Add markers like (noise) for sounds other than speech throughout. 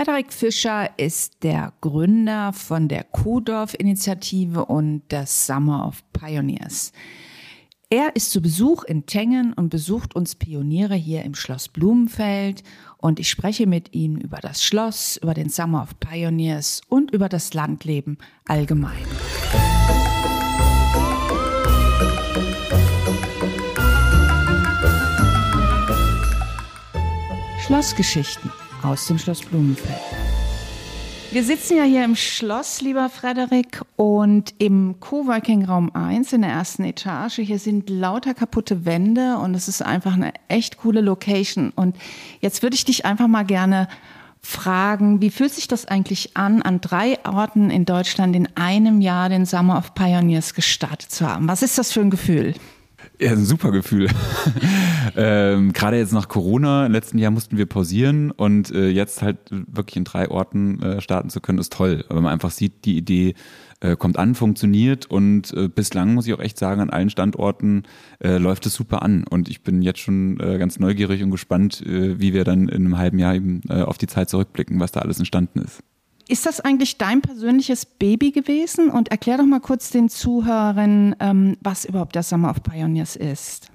Frederik Fischer ist der Gründer von der Kuhdorf-Initiative und des Summer of Pioneers. Er ist zu Besuch in Tengen und besucht uns Pioniere hier im Schloss Blumenfeld und ich spreche mit ihm über das Schloss, über den Summer of Pioneers und über das Landleben allgemein. Schlossgeschichten aus dem Schloss Blumenfeld. Wir sitzen ja hier im Schloss, lieber Frederik, und im Coworking Raum 1 in der ersten Etage. Hier sind lauter kaputte Wände und es ist einfach eine echt coole Location. Und jetzt würde ich dich einfach mal gerne fragen, wie fühlt sich das eigentlich an, an drei Orten in Deutschland in einem Jahr den Summer of Pioneers gestartet zu haben? Was ist das für ein Gefühl? Ja, ein super Gefühl. (laughs) ähm, Gerade jetzt nach Corona, im letzten Jahr mussten wir pausieren und äh, jetzt halt wirklich in drei Orten äh, starten zu können, ist toll. Weil man einfach sieht, die Idee äh, kommt an, funktioniert und äh, bislang muss ich auch echt sagen, an allen Standorten äh, läuft es super an. Und ich bin jetzt schon äh, ganz neugierig und gespannt, wie wir dann in einem halben Jahr eben auf die Zeit zurückblicken, was da alles entstanden ist. Ist das eigentlich dein persönliches Baby gewesen? Und erklär doch mal kurz den Zuhörern, ähm, was überhaupt der Summer of Pioneers ist.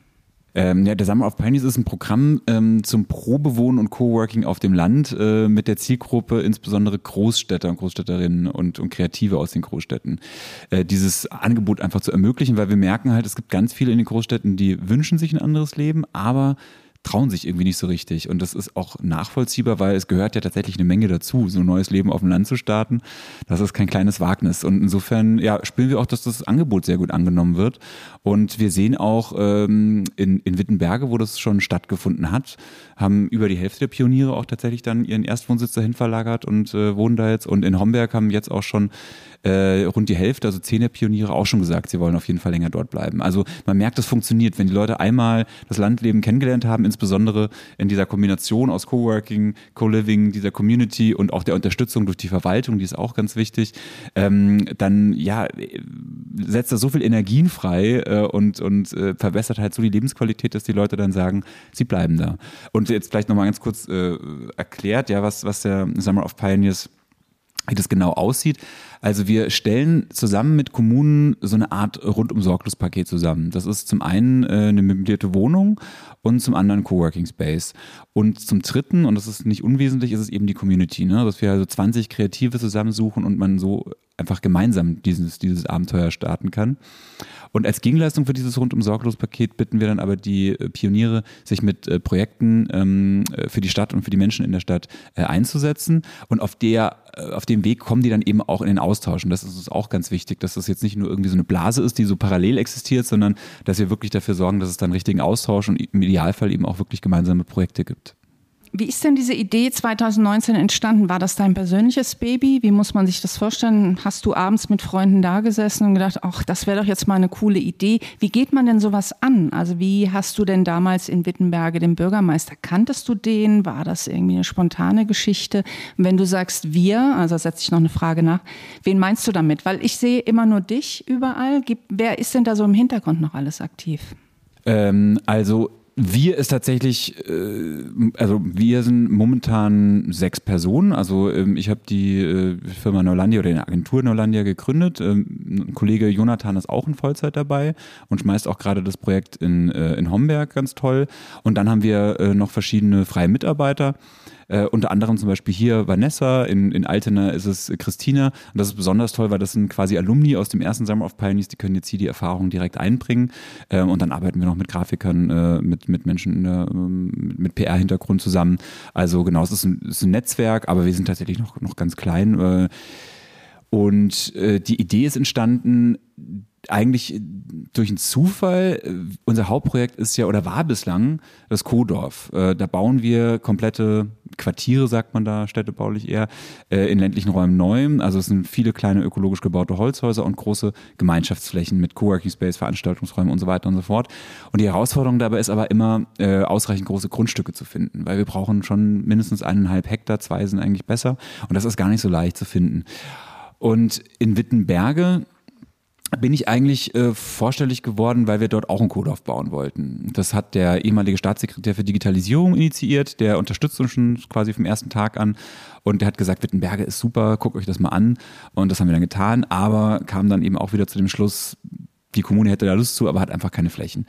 Ähm, ja, der Summer of Pioneers ist ein Programm ähm, zum Probewohnen und Coworking auf dem Land äh, mit der Zielgruppe insbesondere Großstädter und Großstädterinnen und, und Kreative aus den Großstädten. Äh, dieses Angebot einfach zu ermöglichen, weil wir merken halt, es gibt ganz viele in den Großstädten, die wünschen sich ein anderes Leben, aber trauen sich irgendwie nicht so richtig. Und das ist auch nachvollziehbar, weil es gehört ja tatsächlich eine Menge dazu, so ein neues Leben auf dem Land zu starten. Das ist kein kleines Wagnis. Und insofern, ja, spüren wir auch, dass das Angebot sehr gut angenommen wird. Und wir sehen auch ähm, in, in Wittenberge, wo das schon stattgefunden hat, haben über die Hälfte der Pioniere auch tatsächlich dann ihren Erstwohnsitz dahin verlagert und äh, wohnen da jetzt. Und in Homberg haben jetzt auch schon äh, rund die Hälfte, also zehn der Pioniere, auch schon gesagt, sie wollen auf jeden Fall länger dort bleiben. Also man merkt, das funktioniert, wenn die Leute einmal das Landleben kennengelernt haben, insbesondere in dieser Kombination aus Coworking, Co-Living, dieser Community und auch der Unterstützung durch die Verwaltung, die ist auch ganz wichtig, ähm, dann ja setzt da so viel Energien frei äh, und, und äh, verbessert halt so die Lebensqualität, dass die Leute dann sagen, sie bleiben da. Und jetzt vielleicht nochmal ganz kurz äh, erklärt, ja, was, was der Summer of Pioneers wie das genau aussieht. Also wir stellen zusammen mit Kommunen so eine Art rundum sorglos Paket zusammen. Das ist zum einen äh, eine möblierte Wohnung und zum anderen Coworking Space. Und zum dritten, und das ist nicht unwesentlich, ist es eben die Community, ne? dass wir also 20 Kreative zusammensuchen und man so einfach gemeinsam dieses, dieses Abenteuer starten kann. Und als Gegenleistung für dieses rundum sorglos Paket bitten wir dann aber die äh, Pioniere, sich mit äh, Projekten ähm, äh, für die Stadt und für die Menschen in der Stadt äh, einzusetzen. Und auf der, auf dem Weg kommen die dann eben auch in den Austausch. Und das ist uns auch ganz wichtig, dass das jetzt nicht nur irgendwie so eine Blase ist, die so parallel existiert, sondern dass wir wirklich dafür sorgen, dass es dann richtigen Austausch und im Idealfall eben auch wirklich gemeinsame Projekte gibt. Wie ist denn diese Idee 2019 entstanden? War das dein persönliches Baby? Wie muss man sich das vorstellen? Hast du abends mit Freunden da gesessen und gedacht, ach, das wäre doch jetzt mal eine coole Idee. Wie geht man denn sowas an? Also wie hast du denn damals in Wittenberge den Bürgermeister? Kanntest du den? War das irgendwie eine spontane Geschichte? Und wenn du sagst wir, also setze ich noch eine Frage nach, wen meinst du damit? Weil ich sehe immer nur dich überall. Wer ist denn da so im Hintergrund noch alles aktiv? Ähm, also wir ist tatsächlich, äh, also wir sind momentan sechs Personen. Also ähm, ich habe die äh, Firma Neulandia oder die Agentur Neulandia gegründet. Ähm, ein Kollege Jonathan ist auch in Vollzeit dabei und schmeißt auch gerade das Projekt in, äh, in Homberg ganz toll. Und dann haben wir noch verschiedene freie Mitarbeiter. Äh, unter anderem zum Beispiel hier Vanessa, in, in Altena ist es Christina. Und das ist besonders toll, weil das sind quasi Alumni aus dem ersten Summer of Pioneers, die können jetzt hier die Erfahrungen direkt einbringen. Äh, und dann arbeiten wir noch mit Grafikern, äh, mit, mit Menschen der, ähm, mit PR-Hintergrund zusammen. Also genau, es ist ein, es ist ein Netzwerk, aber wir sind tatsächlich noch, noch ganz klein. Äh, und äh, die Idee ist entstanden, eigentlich durch einen Zufall. Unser Hauptprojekt ist ja oder war bislang das Kodorf. Äh, da bauen wir komplette Quartiere, sagt man da, städtebaulich eher, äh, in ländlichen Räumen neu. Also es sind viele kleine ökologisch gebaute Holzhäuser und große Gemeinschaftsflächen mit Coworking Space, Veranstaltungsräumen und so weiter und so fort. Und die Herausforderung dabei ist aber immer, äh, ausreichend große Grundstücke zu finden, weil wir brauchen schon mindestens eineinhalb Hektar, zwei sind eigentlich besser. Und das ist gar nicht so leicht zu finden. Und in Wittenberge bin ich eigentlich äh, vorstellig geworden, weil wir dort auch ein Codorf bauen wollten. Das hat der ehemalige Staatssekretär für Digitalisierung initiiert, der unterstützt uns schon quasi vom ersten Tag an und der hat gesagt, Wittenberge ist super, guckt euch das mal an und das haben wir dann getan, aber kam dann eben auch wieder zu dem Schluss, die Kommune hätte da Lust zu, aber hat einfach keine Flächen.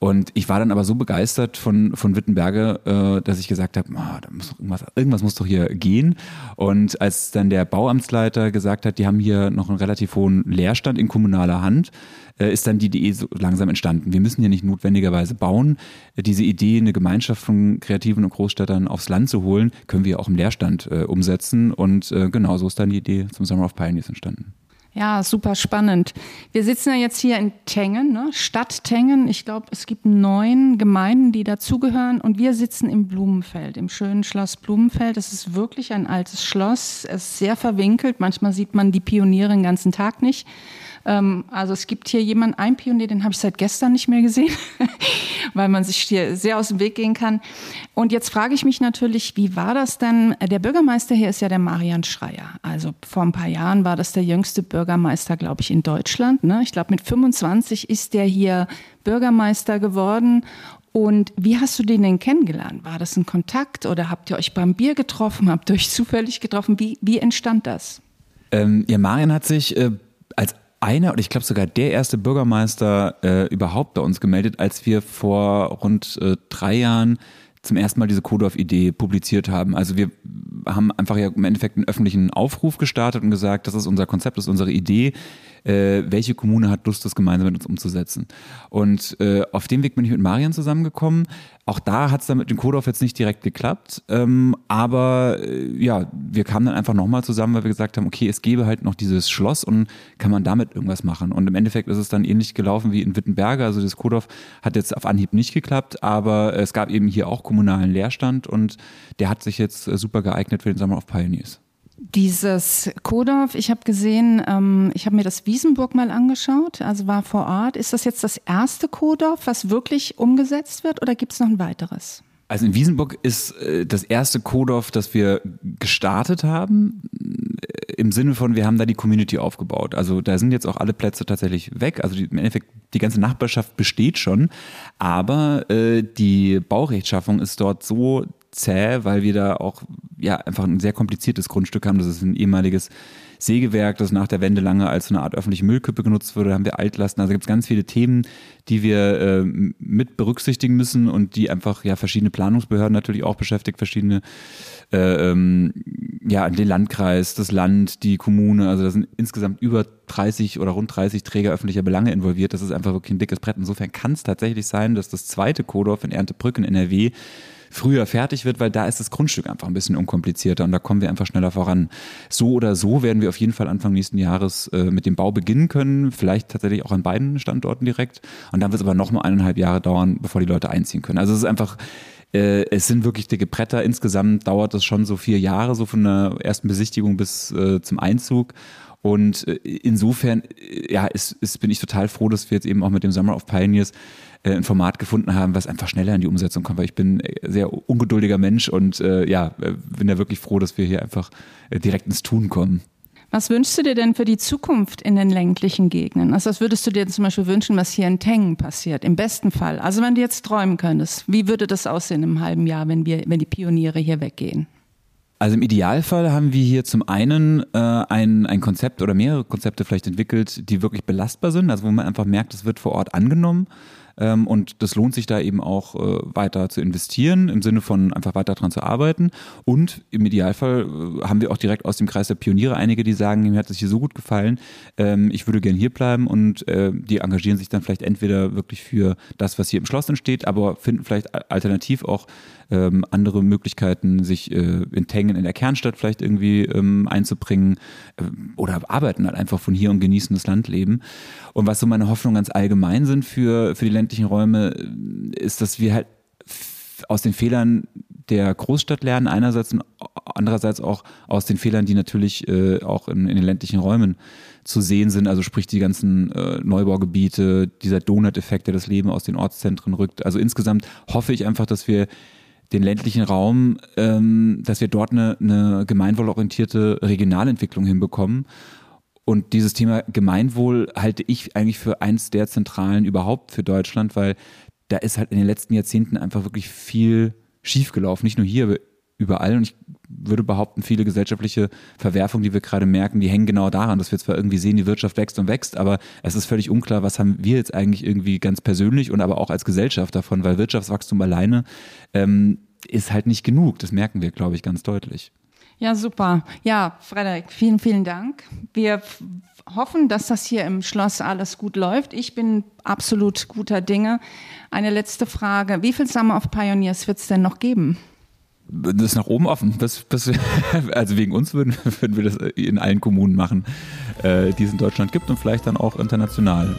Und ich war dann aber so begeistert von, von Wittenberge, äh, dass ich gesagt habe, oh, da muss irgendwas, irgendwas muss doch hier gehen. Und als dann der Bauamtsleiter gesagt hat, die haben hier noch einen relativ hohen Leerstand in kommunaler Hand, äh, ist dann die Idee so langsam entstanden. Wir müssen hier nicht notwendigerweise bauen. Diese Idee, eine Gemeinschaft von Kreativen und Großstädtern aufs Land zu holen, können wir auch im Leerstand äh, umsetzen. Und äh, genau so ist dann die Idee zum Summer of Pioneers entstanden. Ja, super spannend. Wir sitzen ja jetzt hier in Tengen, ne? Stadt Tengen. Ich glaube, es gibt neun Gemeinden, die dazugehören. Und wir sitzen im Blumenfeld, im schönen Schloss Blumenfeld. Es ist wirklich ein altes Schloss. Es ist sehr verwinkelt. Manchmal sieht man die Pioniere den ganzen Tag nicht. Ähm, also es gibt hier jemanden, ein Pionier, den habe ich seit gestern nicht mehr gesehen, (laughs) weil man sich hier sehr aus dem Weg gehen kann. Und jetzt frage ich mich natürlich, wie war das denn? Der Bürgermeister hier ist ja der Marian Schreier. Also vor ein paar Jahren war das der jüngste Bürgermeister, glaube ich, in Deutschland. Ne? Ich glaube, mit 25 ist der hier Bürgermeister geworden. Und wie hast du den denn kennengelernt? War das ein Kontakt oder habt ihr euch beim Bier getroffen? Habt ihr euch zufällig getroffen? Wie, wie entstand das? Ähm, ja, Marian hat sich äh, als einer oder ich glaube sogar der erste Bürgermeister äh, überhaupt bei uns gemeldet, als wir vor rund äh, drei Jahren zum ersten Mal diese Kodorf-Idee publiziert haben. Also wir haben einfach ja im Endeffekt einen öffentlichen Aufruf gestartet und gesagt, das ist unser Konzept, das ist unsere Idee äh, welche Kommune hat Lust, das gemeinsam mit uns umzusetzen. Und äh, auf dem Weg bin ich mit Marian zusammengekommen. Auch da hat es dann mit dem Kodorf jetzt nicht direkt geklappt, ähm, aber äh, ja, wir kamen dann einfach nochmal zusammen, weil wir gesagt haben, okay, es gäbe halt noch dieses Schloss und kann man damit irgendwas machen. Und im Endeffekt ist es dann ähnlich gelaufen wie in Wittenberge. Also das Kodorf hat jetzt auf Anhieb nicht geklappt, aber es gab eben hier auch kommunalen Leerstand und der hat sich jetzt äh, super geeignet für den Summer of Pioneers. Dieses Kodorf, ich habe gesehen, ähm, ich habe mir das Wiesenburg mal angeschaut, also war vor Ort. Ist das jetzt das erste Kodorf, was wirklich umgesetzt wird oder gibt es noch ein weiteres? Also in Wiesenburg ist äh, das erste Kodorf, das wir gestartet haben, äh, im Sinne von, wir haben da die Community aufgebaut. Also da sind jetzt auch alle Plätze tatsächlich weg. Also die, im Endeffekt, die ganze Nachbarschaft besteht schon, aber äh, die Baurechtschaffung ist dort so zäh, weil wir da auch ja einfach ein sehr kompliziertes Grundstück haben. Das ist ein ehemaliges Sägewerk, das nach der Wende lange als so eine Art öffentliche Müllkippe genutzt wurde. Da haben wir Altlasten. Also gibt es ganz viele Themen, die wir äh, mit berücksichtigen müssen und die einfach ja verschiedene Planungsbehörden natürlich auch beschäftigt, verschiedene äh, ähm, ja, den Landkreis, das Land, die Kommune, also da sind insgesamt über 30 oder rund 30 Träger öffentlicher Belange involviert. Das ist einfach wirklich ein dickes Brett. Insofern kann es tatsächlich sein, dass das zweite Kodorf in Erntebrück in NRW früher fertig wird, weil da ist das Grundstück einfach ein bisschen unkomplizierter und da kommen wir einfach schneller voran. So oder so werden wir auf jeden Fall Anfang nächsten Jahres äh, mit dem Bau beginnen können, vielleicht tatsächlich auch an beiden Standorten direkt. Und dann wird es aber noch mal eineinhalb Jahre dauern, bevor die Leute einziehen können. Also es ist einfach äh, es sind wirklich dicke Bretter. Insgesamt dauert es schon so vier Jahre, so von der ersten Besichtigung bis äh, zum Einzug. Und äh, insofern, äh, ja, ist, ist, bin ich total froh, dass wir jetzt eben auch mit dem Summer of Pioneers äh, ein Format gefunden haben, was einfach schneller in die Umsetzung kommt, weil ich bin ein sehr ungeduldiger Mensch und äh, ja, bin da wirklich froh, dass wir hier einfach direkt ins Tun kommen. Was wünschst du dir denn für die Zukunft in den ländlichen Gegenden? Also was würdest du dir zum Beispiel wünschen, was hier in Tengen passiert, im besten Fall? Also wenn du jetzt träumen könntest, wie würde das aussehen im halben Jahr, wenn, wir, wenn die Pioniere hier weggehen? Also im Idealfall haben wir hier zum einen äh, ein, ein Konzept oder mehrere Konzepte vielleicht entwickelt, die wirklich belastbar sind, also wo man einfach merkt, es wird vor Ort angenommen. Ähm, und das lohnt sich da eben auch äh, weiter zu investieren, im Sinne von einfach weiter daran zu arbeiten. Und im Idealfall äh, haben wir auch direkt aus dem Kreis der Pioniere einige, die sagen, mir hat es hier so gut gefallen, ähm, ich würde gern hier bleiben und äh, die engagieren sich dann vielleicht entweder wirklich für das, was hier im Schloss entsteht, aber finden vielleicht alternativ auch ähm, andere Möglichkeiten, sich äh, in Tengen in der Kernstadt vielleicht irgendwie ähm, einzubringen äh, oder arbeiten halt einfach von hier und genießen das Landleben. Und was so meine Hoffnungen ganz allgemein sind für, für die ländlichen Räume, äh, ist, dass wir halt aus den Fehlern der Großstadt lernen, einerseits und andererseits auch aus den Fehlern, die natürlich äh, auch in, in, den ländlichen Räumen zu sehen sind, also sprich die ganzen äh, Neubaugebiete, dieser Donut-Effekt, der das Leben aus den Ortszentren rückt. Also insgesamt hoffe ich einfach, dass wir den ländlichen Raum, ähm, dass wir dort eine, eine gemeinwohlorientierte Regionalentwicklung hinbekommen Und dieses Thema Gemeinwohl halte ich eigentlich für eins der zentralen überhaupt für Deutschland, weil da ist halt in den letzten Jahrzehnten einfach wirklich viel schiefgelaufen. Nicht nur hier, aber überall. Und ich würde behaupten, viele gesellschaftliche Verwerfungen, die wir gerade merken, die hängen genau daran, dass wir zwar irgendwie sehen, die Wirtschaft wächst und wächst, aber es ist völlig unklar, was haben wir jetzt eigentlich irgendwie ganz persönlich und aber auch als Gesellschaft davon, weil Wirtschaftswachstum alleine ähm, ist halt nicht genug. Das merken wir, glaube ich, ganz deutlich. Ja, super. Ja, Frederik, vielen, vielen Dank. Wir hoffen, dass das hier im Schloss alles gut läuft. Ich bin absolut guter Dinge. Eine letzte Frage. Wie viel Summer of Pioneers wird es denn noch geben? Das ist nach oben offen. Das, das, (laughs) also wegen uns würden, würden, wir das in allen Kommunen machen, äh, die es in Deutschland gibt und vielleicht dann auch international.